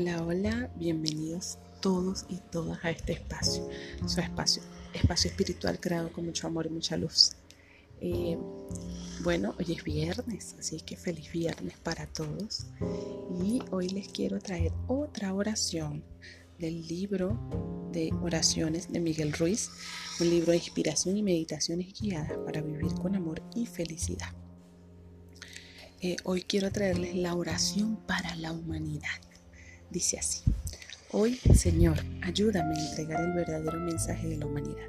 Hola, hola, bienvenidos todos y todas a este espacio, su espacio, espacio espiritual creado con mucho amor y mucha luz. Eh, bueno, hoy es viernes, así que feliz viernes para todos. Y hoy les quiero traer otra oración del libro de oraciones de Miguel Ruiz, un libro de inspiración y meditaciones guiadas para vivir con amor y felicidad. Eh, hoy quiero traerles la oración para la humanidad. Dice así, hoy Señor, ayúdame a entregar el verdadero mensaje de la humanidad,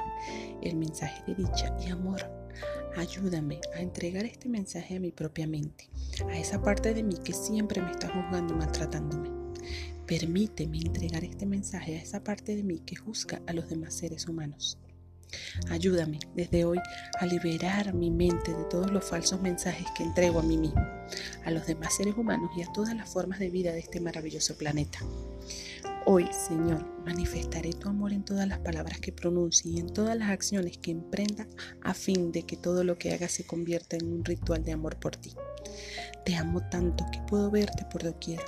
el mensaje de dicha y amor. Ayúdame a entregar este mensaje a mi propia mente, a esa parte de mí que siempre me está juzgando y maltratándome. Permíteme entregar este mensaje a esa parte de mí que juzga a los demás seres humanos. Ayúdame desde hoy a liberar mi mente de todos los falsos mensajes que entrego a mí mismo, a los demás seres humanos y a todas las formas de vida de este maravilloso planeta. Hoy, Señor, manifestaré tu amor en todas las palabras que pronuncie y en todas las acciones que emprenda a fin de que todo lo que haga se convierta en un ritual de amor por ti. Te amo tanto que puedo verte por doquier.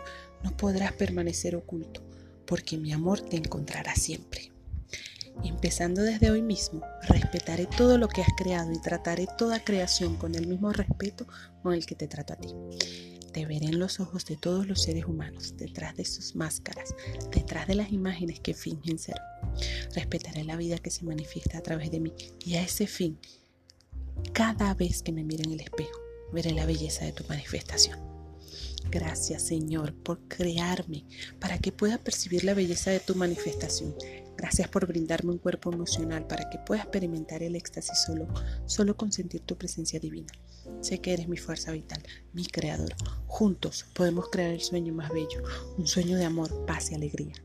No podrás permanecer oculto, porque mi amor te encontrará siempre. Empezando desde hoy mismo, respetaré todo lo que has creado y trataré toda creación con el mismo respeto con el que te trato a ti. Te veré en los ojos de todos los seres humanos, detrás de sus máscaras, detrás de las imágenes que fingen ser. Respetaré la vida que se manifiesta a través de mí y a ese fin, cada vez que me mire en el espejo, veré la belleza de tu manifestación. Gracias Señor por crearme para que pueda percibir la belleza de tu manifestación Gracias por brindarme un cuerpo emocional para que pueda experimentar el éxtasis solo, solo con sentir tu presencia divina. Sé que eres mi fuerza vital, mi creador. Juntos podemos crear el sueño más bello, un sueño de amor, paz y alegría.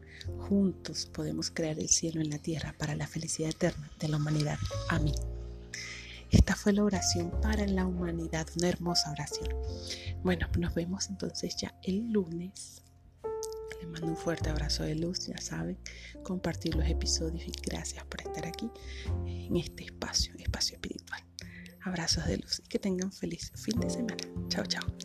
Juntos podemos crear el cielo en la tierra para la felicidad eterna de la humanidad. Amén. Esta fue la oración para la humanidad, una hermosa oración. Bueno, nos vemos entonces ya el lunes les mando un fuerte abrazo de luz, ya saben, compartir los episodios y gracias por estar aquí en este espacio, espacio espiritual. Abrazos de luz y que tengan feliz fin de semana. Chao, chao.